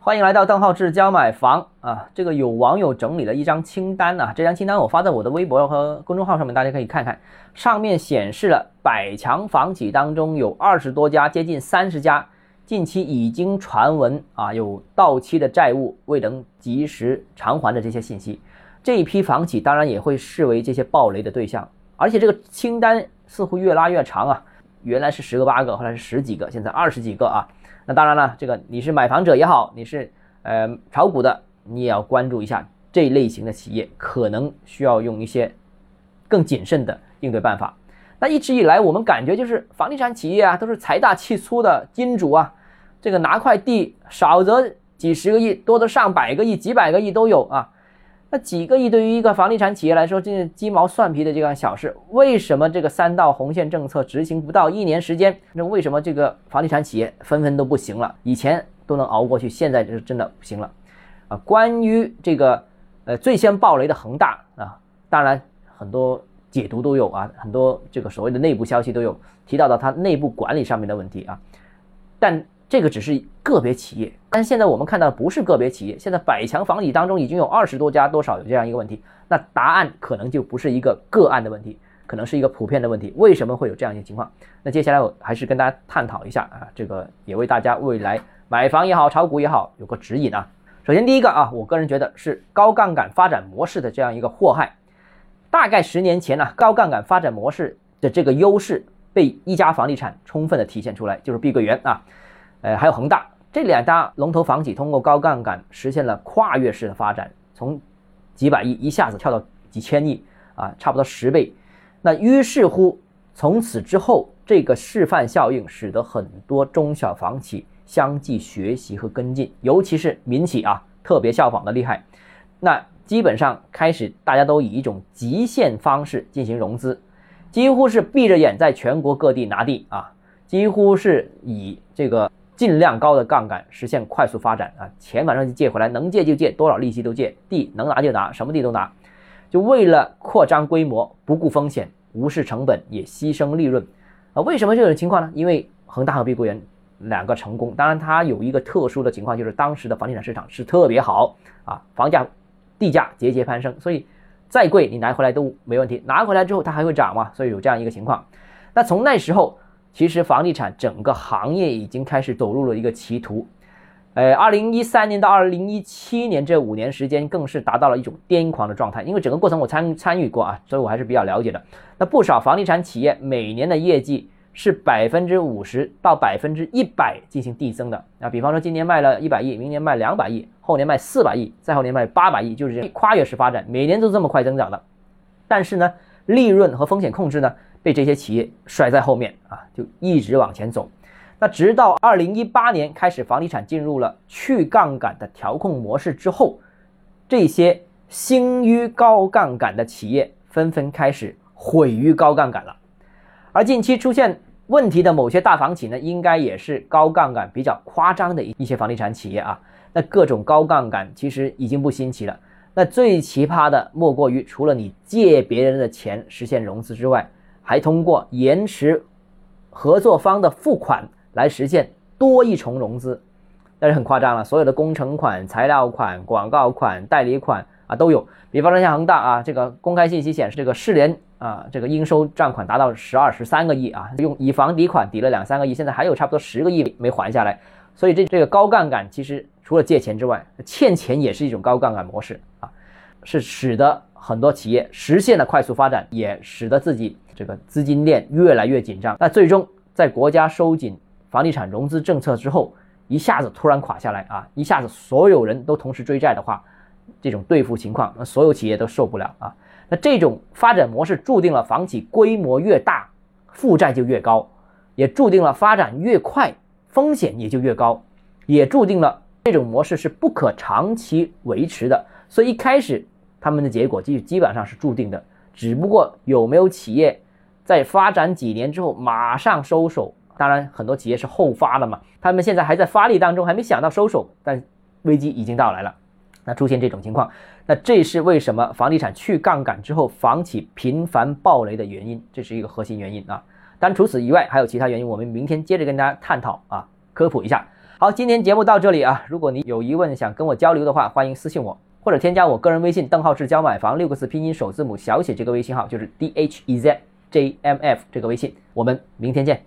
欢迎来到邓浩志教买房啊！这个有网友整理了一张清单啊，这张清单我发在我的微博和公众号上面，大家可以看看。上面显示了百强房企当中有二十多家，接近三十家，近期已经传闻啊有到期的债务未能及时偿还的这些信息。这一批房企当然也会视为这些暴雷的对象，而且这个清单似乎越拉越长啊，原来是十个八个，后来是十几个，现在二十几个啊。那当然了，这个你是买房者也好，你是呃炒股的，你也要关注一下这类型的企业，可能需要用一些更谨慎的应对办法。那一直以来，我们感觉就是房地产企业啊，都是财大气粗的金主啊，这个拿块地，少则几十个亿，多则上百个亿、几百个亿都有啊。那几个亿对于一个房地产企业来说，这是鸡毛蒜皮的这个小事。为什么这个三道红线政策执行不到一年时间，那为什么这个房地产企业纷纷都不行了？以前都能熬过去，现在就是真的不行了啊！关于这个呃最先爆雷的恒大啊，当然很多解读都有啊，很多这个所谓的内部消息都有提到到它内部管理上面的问题啊，但。这个只是个别企业，但是现在我们看到的不是个别企业，现在百强房企当中已经有二十多家，多少有这样一个问题，那答案可能就不是一个个案的问题，可能是一个普遍的问题。为什么会有这样一个情况？那接下来我还是跟大家探讨一下啊，这个也为大家未来买房也好，炒股也好有个指引啊。首先第一个啊，我个人觉得是高杠杆发展模式的这样一个祸害。大概十年前呢，高杠杆发展模式的这个优势被一家房地产充分的体现出来，就是碧桂园啊。呃，还有恒大这两大龙头房企，通过高杠杆实现了跨越式的发展，从几百亿一下子跳到几千亿啊，差不多十倍。那于是乎，从此之后，这个示范效应使得很多中小房企相继学习和跟进，尤其是民企啊，特别效仿的厉害。那基本上开始大家都以一种极限方式进行融资，几乎是闭着眼在全国各地拿地啊，几乎是以这个。尽量高的杠杆实现快速发展啊，钱马上就借回来，能借就借，多少利息都借，地能拿就拿，什么地都拿，就为了扩张规模，不顾风险，无视成本，也牺牲利润啊。为什么这种情况呢？因为恒大和碧桂园两个成功，当然它有一个特殊的情况，就是当时的房地产市场是特别好啊，房价、地价节节攀升，所以再贵你拿回来都没问题，拿回来之后它还会涨嘛，所以有这样一个情况。那从那时候。其实房地产整个行业已经开始走入了一个歧途，呃，二零一三年到二零一七年这五年时间更是达到了一种癫狂的状态。因为整个过程我参参与过啊，所以我还是比较了解的。那不少房地产企业每年的业绩是百分之五十到百分之一百进行递增的啊。比方说今年卖了一百亿，明年卖两百亿，后年卖四百亿，再后年卖八百亿，就是这样跨越式发展，每年都这么快增长的。但是呢，利润和风险控制呢？被这些企业甩在后面啊，就一直往前走。那直到二零一八年开始，房地产进入了去杠杆的调控模式之后，这些兴于高杠杆的企业纷纷开始毁于高杠杆了。而近期出现问题的某些大房企呢，应该也是高杠杆比较夸张的一一些房地产企业啊。那各种高杠杆其实已经不新奇了。那最奇葩的莫过于，除了你借别人的钱实现融资之外，还通过延迟合作方的付款来实现多一重融资，但是很夸张了，所有的工程款、材料款、广告款、代理款啊都有。比方说像恒大啊，这个公开信息显示，这个世联啊，这个应收账款达到十二、十三个亿啊，用以房抵款抵了两三个亿，现在还有差不多十个亿没还下来。所以这这个高杠杆其实除了借钱之外，欠钱也是一种高杠杆模式啊，是使得很多企业实现了快速发展，也使得自己。这个资金链越来越紧张，那最终在国家收紧房地产融资政策之后，一下子突然垮下来啊！一下子所有人都同时追债的话，这种兑付情况，那所有企业都受不了啊！那这种发展模式注定了房企规模越大，负债就越高，也注定了发展越快，风险也就越高，也注定了这种模式是不可长期维持的。所以一开始他们的结果基基本上是注定的，只不过有没有企业？在发展几年之后，马上收手。当然，很多企业是后发的嘛，他们现在还在发力当中，还没想到收手，但危机已经到来了。那出现这种情况，那这是为什么房地产去杠杆之后，房企频繁暴雷的原因，这是一个核心原因啊。但除此以外，还有其他原因，我们明天接着跟大家探讨啊，科普一下。好，今天节目到这里啊，如果你有疑问想跟我交流的话，欢迎私信我，或者添加我个人微信邓浩志教买房六个字拼音首字母小写这个微信号，就是 D H E Z J M F 这个微信，我们明天见。